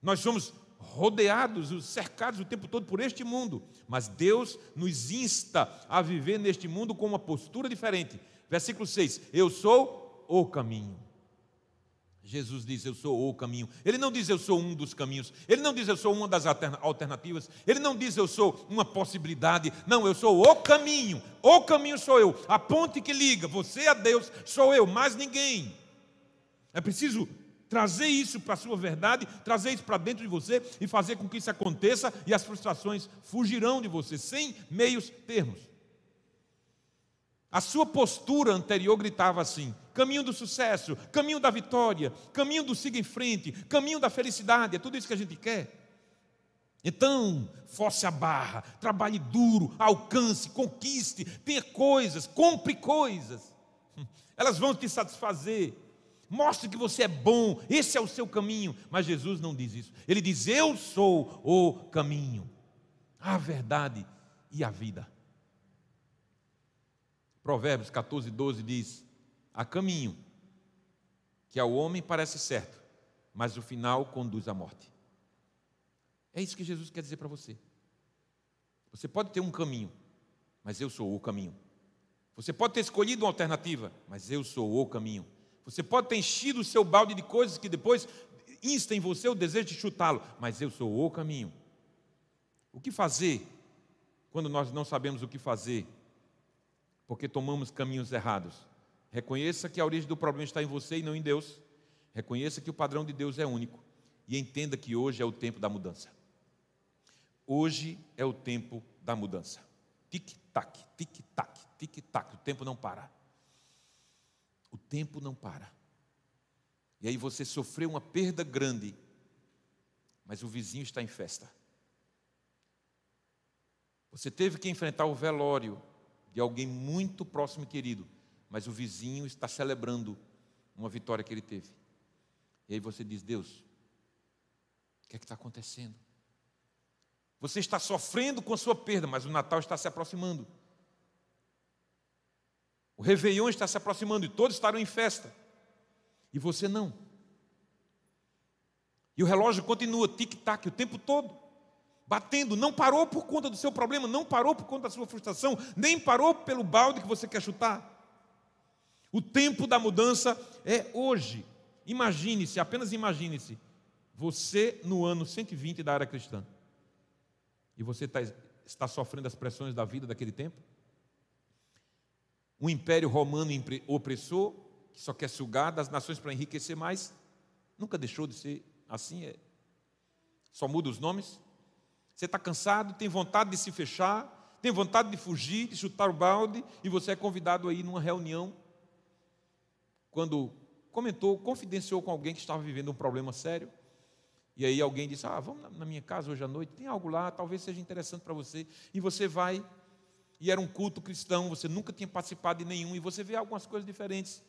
Nós somos rodeados, cercados o tempo todo por este mundo, mas Deus nos insta a viver neste mundo com uma postura diferente. Versículo 6: Eu sou o caminho. Jesus diz: Eu sou o caminho. Ele não diz: Eu sou um dos caminhos. Ele não diz: Eu sou uma das alternativas. Ele não diz: Eu sou uma possibilidade. Não, eu sou o caminho. O caminho sou eu. A ponte que liga você a Deus sou eu, mais ninguém. É preciso trazer isso para a sua verdade, trazer isso para dentro de você e fazer com que isso aconteça e as frustrações fugirão de você, sem meios termos. A sua postura anterior gritava assim: caminho do sucesso, caminho da vitória, caminho do siga em frente, caminho da felicidade, é tudo isso que a gente quer. Então, force a barra, trabalhe duro, alcance, conquiste, tenha coisas, compre coisas. Elas vão te satisfazer. Mostre que você é bom, esse é o seu caminho. Mas Jesus não diz isso. Ele diz: Eu sou o caminho, a verdade e a vida. Provérbios 14, 12 diz: Há caminho que ao homem parece certo, mas o final conduz à morte. É isso que Jesus quer dizer para você. Você pode ter um caminho, mas eu sou o caminho. Você pode ter escolhido uma alternativa, mas eu sou o caminho. Você pode ter enchido o seu balde de coisas que depois insta em você o desejo de chutá-lo, mas eu sou o caminho. O que fazer quando nós não sabemos o que fazer? Porque tomamos caminhos errados. Reconheça que a origem do problema está em você e não em Deus. Reconheça que o padrão de Deus é único. E entenda que hoje é o tempo da mudança. Hoje é o tempo da mudança. Tic-tac, tic-tac, tic-tac. O tempo não para. O tempo não para. E aí você sofreu uma perda grande, mas o vizinho está em festa. Você teve que enfrentar o velório de alguém muito próximo e querido, mas o vizinho está celebrando uma vitória que ele teve. E aí você diz: Deus, o que é que está acontecendo? Você está sofrendo com a sua perda, mas o Natal está se aproximando. O Réveillon está se aproximando e todos estarão em festa. E você não. E o relógio continua, tic-tac, o tempo todo, batendo. Não parou por conta do seu problema, não parou por conta da sua frustração, nem parou pelo balde que você quer chutar. O tempo da mudança é hoje. Imagine-se, apenas imagine-se, você no ano 120 da era cristã e você está, está sofrendo as pressões da vida daquele tempo? Um império romano opressor, que só quer sugar das nações para enriquecer mais, nunca deixou de ser assim, é. só muda os nomes. Você está cansado, tem vontade de se fechar, tem vontade de fugir, de chutar o balde, e você é convidado aí numa reunião, quando comentou, confidenciou com alguém que estava vivendo um problema sério, e aí alguém disse: Ah, vamos na minha casa hoje à noite, tem algo lá, talvez seja interessante para você. E você vai, e era um culto cristão, você nunca tinha participado de nenhum, e você vê algumas coisas diferentes.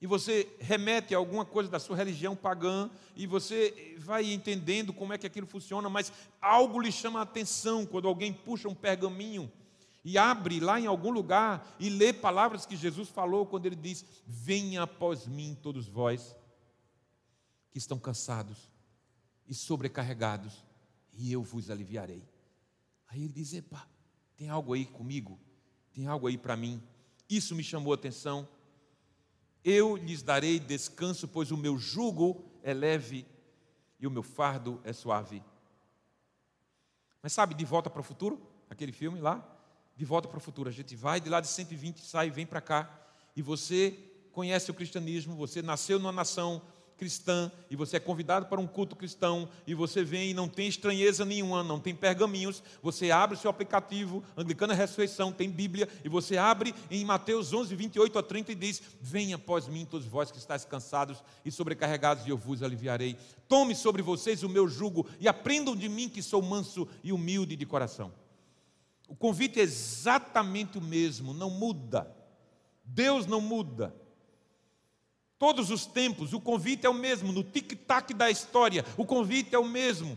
E você remete a alguma coisa da sua religião pagã, e você vai entendendo como é que aquilo funciona, mas algo lhe chama a atenção quando alguém puxa um pergaminho e abre lá em algum lugar e lê palavras que Jesus falou quando ele diz: Venha após mim, todos vós que estão cansados e sobrecarregados, e eu vos aliviarei. Aí ele diz: Epa, tem algo aí comigo? Tem algo aí para mim? Isso me chamou a atenção. Eu lhes darei descanso, pois o meu jugo é leve e o meu fardo é suave. Mas sabe, de volta para o futuro, aquele filme lá, de volta para o futuro, a gente vai de lá de 120, sai, vem para cá, e você conhece o cristianismo, você nasceu numa nação cristã e você é convidado para um culto cristão e você vem e não tem estranheza nenhuma, não tem pergaminhos, você abre o seu aplicativo, Anglicana Ressurreição, tem Bíblia, e você abre em Mateus 11, 28 a 30 e diz: Venha após mim, todos vós que estáis cansados e sobrecarregados, e eu vos aliviarei. Tome sobre vocês o meu jugo e aprendam de mim que sou manso e humilde de coração. O convite é exatamente o mesmo, não muda. Deus não muda. Todos os tempos, o convite é o mesmo, no tic-tac da história, o convite é o mesmo.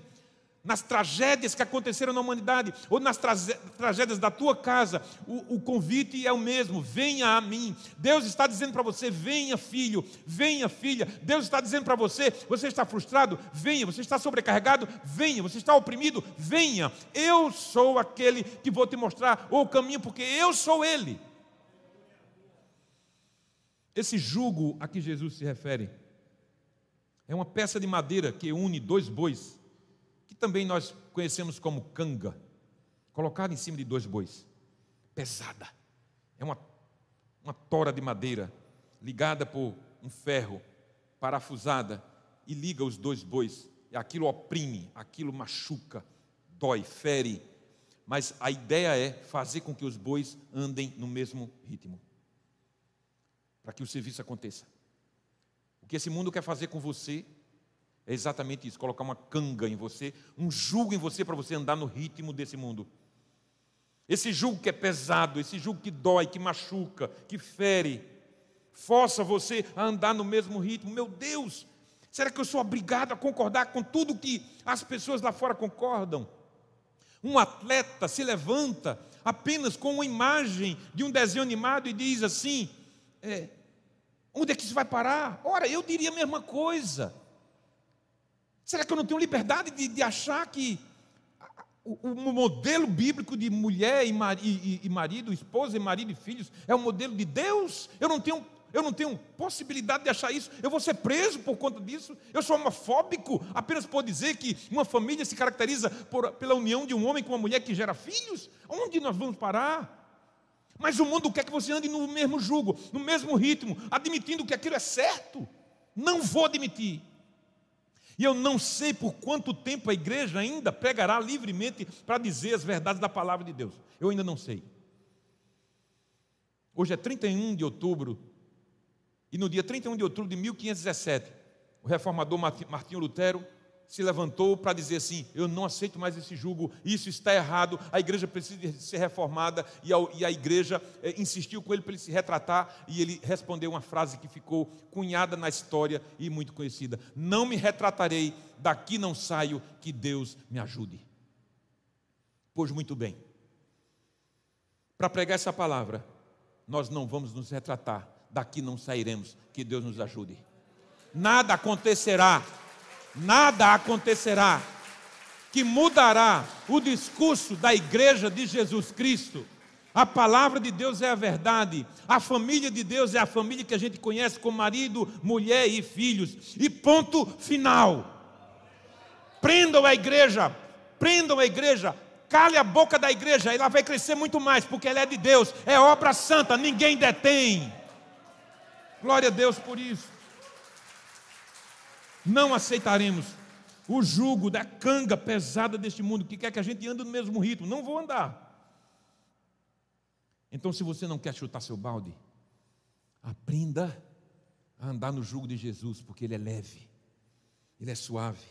Nas tragédias que aconteceram na humanidade, ou nas tragédias da tua casa, o, o convite é o mesmo: venha a mim. Deus está dizendo para você: venha, filho, venha, filha. Deus está dizendo para você: você está frustrado? Venha. Você está sobrecarregado? Venha. Você está oprimido? Venha. Eu sou aquele que vou te mostrar o caminho, porque eu sou Ele. Esse jugo a que Jesus se refere é uma peça de madeira que une dois bois, que também nós conhecemos como canga, colocada em cima de dois bois, pesada. É uma, uma tora de madeira ligada por um ferro parafusada e liga os dois bois. E aquilo oprime, aquilo machuca, dói, fere. Mas a ideia é fazer com que os bois andem no mesmo ritmo para que o serviço aconteça. O que esse mundo quer fazer com você é exatamente isso: colocar uma canga em você, um jugo em você para você andar no ritmo desse mundo. Esse jugo que é pesado, esse jugo que dói, que machuca, que fere, força você a andar no mesmo ritmo. Meu Deus, será que eu sou obrigado a concordar com tudo que as pessoas lá fora concordam? Um atleta se levanta apenas com uma imagem de um desenho animado e diz assim: é, Onde é que isso vai parar? Ora, eu diria a mesma coisa. Será que eu não tenho liberdade de, de achar que o, o, modelo bíblico de mulher e, e, e marido, esposa e marido e filhos, é o modelo de Deus? Eu não tenho, Eu não tenho possibilidade de achar isso. Eu vou ser preso por conta disso. Eu sou homofóbico apenas por dizer que uma família se caracteriza por, pela união de um homem com uma mulher que gera filhos. Onde nós vamos parar? Mas o mundo quer que você ande no mesmo jugo, no mesmo ritmo, admitindo que aquilo é certo. Não vou admitir. E eu não sei por quanto tempo a igreja ainda pregará livremente para dizer as verdades da palavra de Deus. Eu ainda não sei. Hoje é 31 de outubro, e no dia 31 de outubro de 1517, o reformador Martinho Lutero se levantou para dizer assim: Eu não aceito mais esse jugo, isso está errado, a igreja precisa ser reformada. E a, e a igreja eh, insistiu com ele para ele se retratar, e ele respondeu uma frase que ficou cunhada na história e muito conhecida: Não me retratarei, daqui não saio, que Deus me ajude. Pois muito bem, para pregar essa palavra, nós não vamos nos retratar, daqui não sairemos, que Deus nos ajude. Nada acontecerá nada acontecerá que mudará o discurso da igreja de Jesus Cristo. A palavra de Deus é a verdade. A família de Deus é a família que a gente conhece com marido, mulher e filhos. E ponto final. Prendam a igreja, prendam a igreja, cale a boca da igreja, ela vai crescer muito mais, porque ela é de Deus, é obra santa, ninguém detém. Glória a Deus por isso não aceitaremos o jugo da canga pesada deste mundo que quer que a gente ande no mesmo ritmo. Não vou andar. Então, se você não quer chutar seu balde, aprenda a andar no jugo de Jesus, porque ele é leve, ele é suave.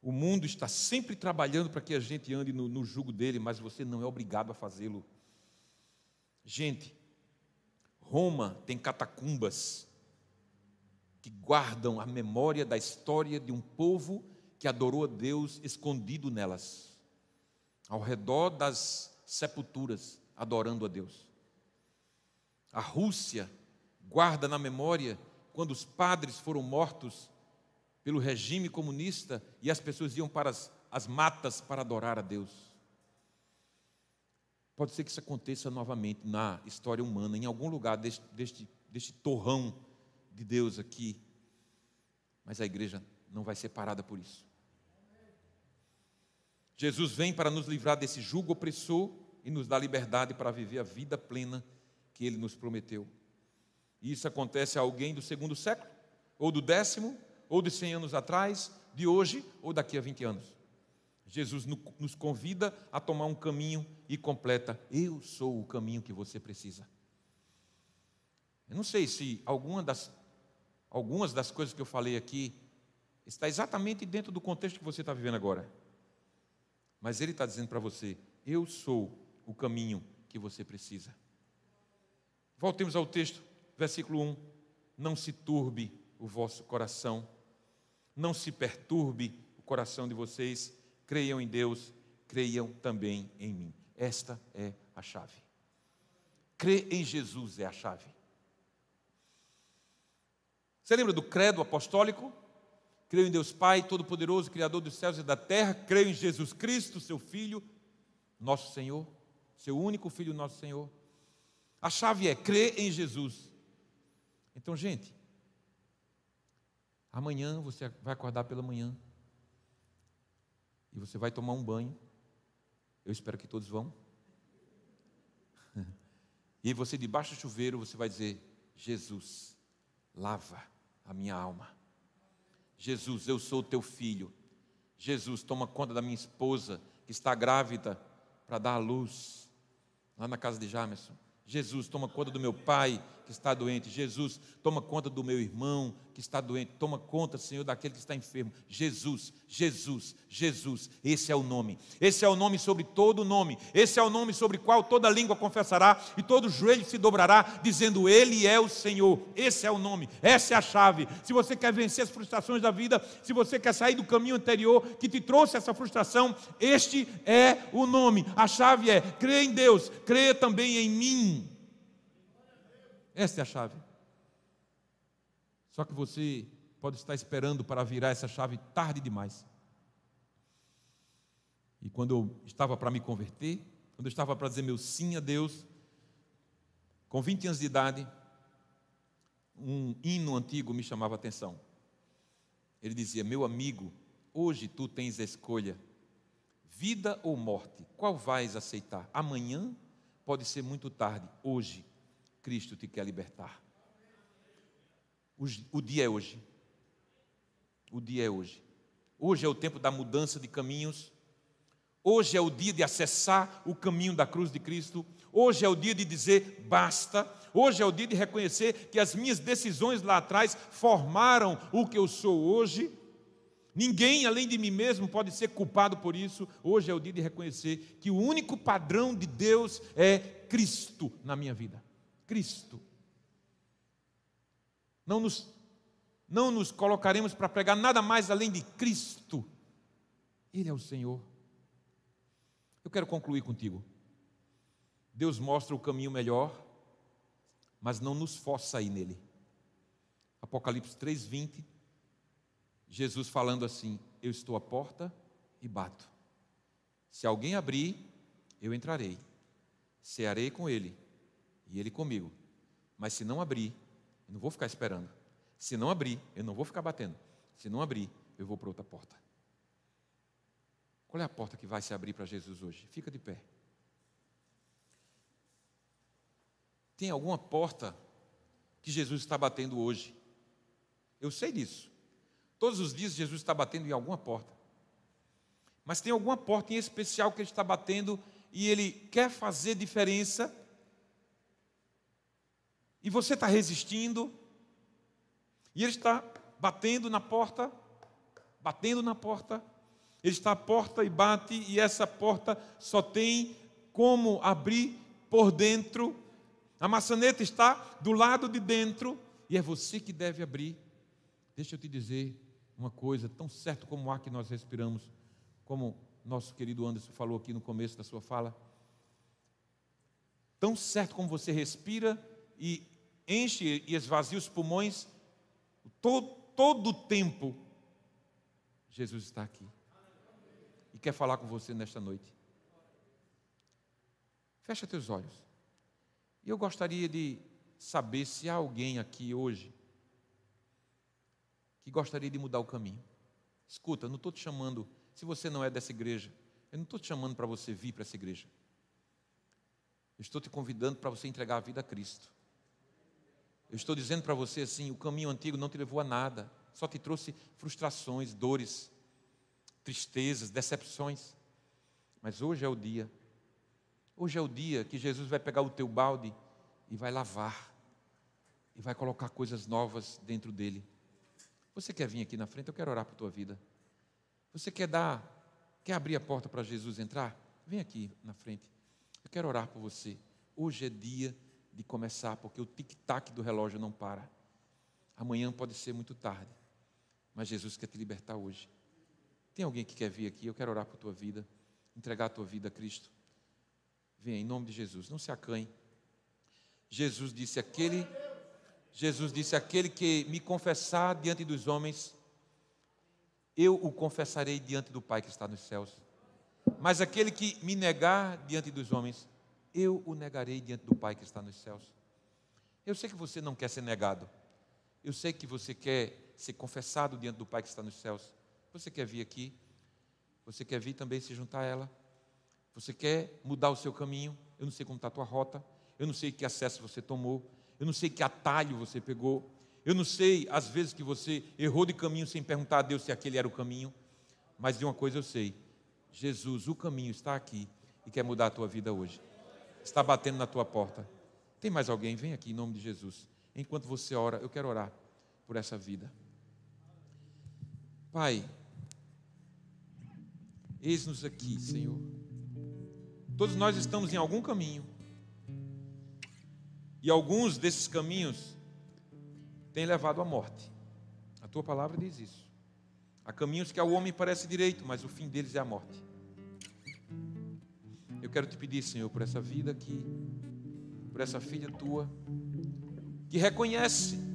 O mundo está sempre trabalhando para que a gente ande no, no jugo dele, mas você não é obrigado a fazê-lo. Gente, Roma tem catacumbas que guardam a memória da história de um povo que adorou a Deus escondido nelas, ao redor das sepulturas, adorando a Deus. A Rússia guarda na memória quando os padres foram mortos pelo regime comunista e as pessoas iam para as, as matas para adorar a Deus. Pode ser que isso aconteça novamente na história humana, em algum lugar deste, deste, deste torrão de Deus aqui, mas a igreja não vai ser parada por isso. Jesus vem para nos livrar desse jugo opressor e nos dar liberdade para viver a vida plena que ele nos prometeu. E isso acontece a alguém do segundo século, ou do décimo, ou de cem anos atrás, de hoje ou daqui a 20 anos. Jesus nos convida a tomar um caminho e completa: Eu sou o caminho que você precisa. Eu não sei se alguma das algumas das coisas que eu falei aqui está exatamente dentro do contexto que você está vivendo agora. Mas ele está dizendo para você: eu sou o caminho que você precisa. Voltemos ao texto, versículo 1. Não se turbe o vosso coração, não se perturbe o coração de vocês, creiam em Deus, creiam também em mim. Esta é a chave. Crer em Jesus é a chave. Você lembra do credo apostólico? Creio em Deus Pai, Todo-Poderoso, Criador dos céus e da terra. Creio em Jesus Cristo, seu Filho, nosso Senhor, seu único Filho, nosso Senhor. A chave é crer em Jesus. Então, gente, amanhã você vai acordar pela manhã e você vai tomar um banho. Eu espero que todos vão. E você, debaixo do chuveiro, você vai dizer: Jesus, lava a minha alma. Jesus, eu sou teu filho. Jesus, toma conta da minha esposa que está grávida para dar à luz lá na casa de Jamerson. Jesus, toma conta do meu pai que está doente. Jesus, toma conta do meu irmão que está doente. Toma conta, Senhor, daquele que está enfermo. Jesus, Jesus, Jesus. Esse é o nome. Esse é o nome sobre todo nome. Esse é o nome sobre qual toda língua confessará e todo joelho se dobrará, dizendo: Ele é o Senhor. Esse é o nome. Essa é a chave. Se você quer vencer as frustrações da vida, se você quer sair do caminho anterior que te trouxe essa frustração, este é o nome. A chave é: crê em Deus, creia também em mim. Essa é a chave. Só que você pode estar esperando para virar essa chave tarde demais. E quando eu estava para me converter, quando eu estava para dizer meu sim a Deus, com 20 anos de idade, um hino antigo me chamava a atenção. Ele dizia: Meu amigo, hoje tu tens a escolha, vida ou morte, qual vais aceitar? Amanhã pode ser muito tarde, hoje Cristo te quer libertar. O dia é hoje. O dia é hoje. Hoje é o tempo da mudança de caminhos. Hoje é o dia de acessar o caminho da cruz de Cristo. Hoje é o dia de dizer basta. Hoje é o dia de reconhecer que as minhas decisões lá atrás formaram o que eu sou hoje. Ninguém além de mim mesmo pode ser culpado por isso. Hoje é o dia de reconhecer que o único padrão de Deus é Cristo na minha vida. Cristo. Não nos não nos colocaremos para pregar nada mais além de Cristo. Ele é o Senhor. Eu quero concluir contigo. Deus mostra o caminho melhor, mas não nos força a ir nele. Apocalipse 3:20, Jesus falando assim: Eu estou à porta e bato. Se alguém abrir, eu entrarei. Cearei com ele e ele comigo. Mas se não abrir, eu não vou ficar esperando. Se não abrir, eu não vou ficar batendo. Se não abrir, eu vou para outra porta. Qual é a porta que vai se abrir para Jesus hoje? Fica de pé. Tem alguma porta que Jesus está batendo hoje? Eu sei disso. Todos os dias Jesus está batendo em alguma porta. Mas tem alguma porta em especial que ele está batendo e ele quer fazer diferença. E você está resistindo, e ele está batendo na porta, batendo na porta. Ele está à porta e bate, e essa porta só tem como abrir por dentro. A maçaneta está do lado de dentro, e é você que deve abrir. Deixa eu te dizer uma coisa, tão certo como o ar que nós respiramos, como nosso querido Anderson falou aqui no começo da sua fala. Tão certo como você respira e enche e esvazia os pulmões, Todo, todo o tempo, Jesus está aqui. E quer falar com você nesta noite. Fecha teus olhos. E eu gostaria de saber se há alguém aqui hoje que gostaria de mudar o caminho. Escuta, não estou te chamando, se você não é dessa igreja, eu não estou te chamando para você vir para essa igreja. Eu estou te convidando para você entregar a vida a Cristo. Eu estou dizendo para você assim: o caminho antigo não te levou a nada, só te trouxe frustrações, dores, tristezas, decepções. Mas hoje é o dia, hoje é o dia que Jesus vai pegar o teu balde e vai lavar, e vai colocar coisas novas dentro dele. Você quer vir aqui na frente? Eu quero orar por tua vida. Você quer dar, quer abrir a porta para Jesus entrar? Vem aqui na frente. Eu quero orar por você. Hoje é dia de começar, porque o tic-tac do relógio não para. Amanhã pode ser muito tarde, mas Jesus quer te libertar hoje. Tem alguém que quer vir aqui? Eu quero orar por tua vida, entregar a tua vida a Cristo. Venha em nome de Jesus, não se acanhe. Jesus disse: aquele, Jesus disse: aquele que me confessar diante dos homens, eu o confessarei diante do Pai que está nos céus. Mas aquele que me negar diante dos homens, eu o negarei diante do Pai que está nos céus. Eu sei que você não quer ser negado. Eu sei que você quer ser confessado diante do Pai que está nos céus. Você quer vir aqui? Você quer vir também se juntar a ela? Você quer mudar o seu caminho? Eu não sei como está a tua rota. Eu não sei que acesso você tomou. Eu não sei que atalho você pegou. Eu não sei, às vezes, que você errou de caminho sem perguntar a Deus se aquele era o caminho. Mas de uma coisa eu sei: Jesus, o caminho está aqui e quer mudar a tua vida hoje está batendo na tua porta. Tem mais alguém? Vem aqui em nome de Jesus. Enquanto você ora, eu quero orar por essa vida. Pai, eis-nos aqui, Senhor. Todos nós estamos em algum caminho. E alguns desses caminhos têm levado à morte. A tua palavra diz isso. Há caminhos que ao homem parece direito, mas o fim deles é a morte. Eu quero te pedir, Senhor, por essa vida aqui, por essa filha tua, que reconhece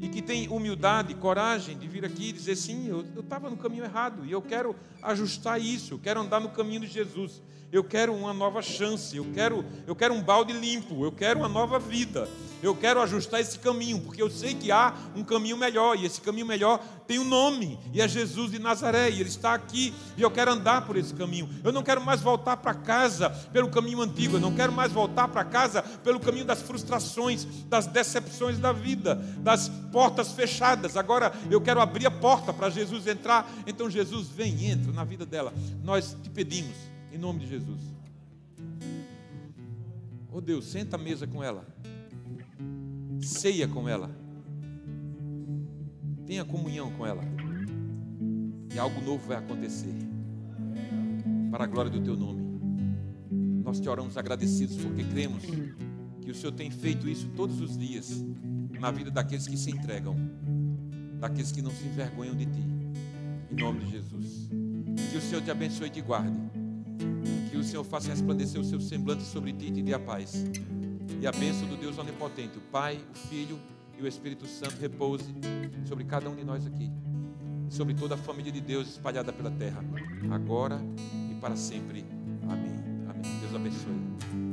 e que tem humildade, coragem de vir aqui e dizer: sim, eu estava no caminho errado e eu quero ajustar isso, eu quero andar no caminho de Jesus, eu quero uma nova chance, eu quero, eu quero um balde limpo, eu quero uma nova vida. Eu quero ajustar esse caminho, porque eu sei que há um caminho melhor, e esse caminho melhor tem um nome, e é Jesus de Nazaré, e Ele está aqui, e eu quero andar por esse caminho. Eu não quero mais voltar para casa pelo caminho antigo, eu não quero mais voltar para casa pelo caminho das frustrações, das decepções da vida, das portas fechadas. Agora eu quero abrir a porta para Jesus entrar. Então, Jesus, vem e entra na vida dela. Nós te pedimos, em nome de Jesus. Oh Deus, senta à mesa com ela ceia com ela, tenha comunhão com ela, e algo novo vai acontecer, para a glória do teu nome. Nós te oramos agradecidos porque cremos que o Senhor tem feito isso todos os dias na vida daqueles que se entregam, daqueles que não se envergonham de ti, em nome de Jesus. Que o Senhor te abençoe e te guarde, que o Senhor faça resplandecer o seu semblante sobre ti e te dê a paz e a bênção do Deus Onipotente, o Pai, o Filho e o Espírito Santo repouse sobre cada um de nós aqui e sobre toda a família de Deus espalhada pela terra, agora e para sempre. Amém. Amém. Deus abençoe.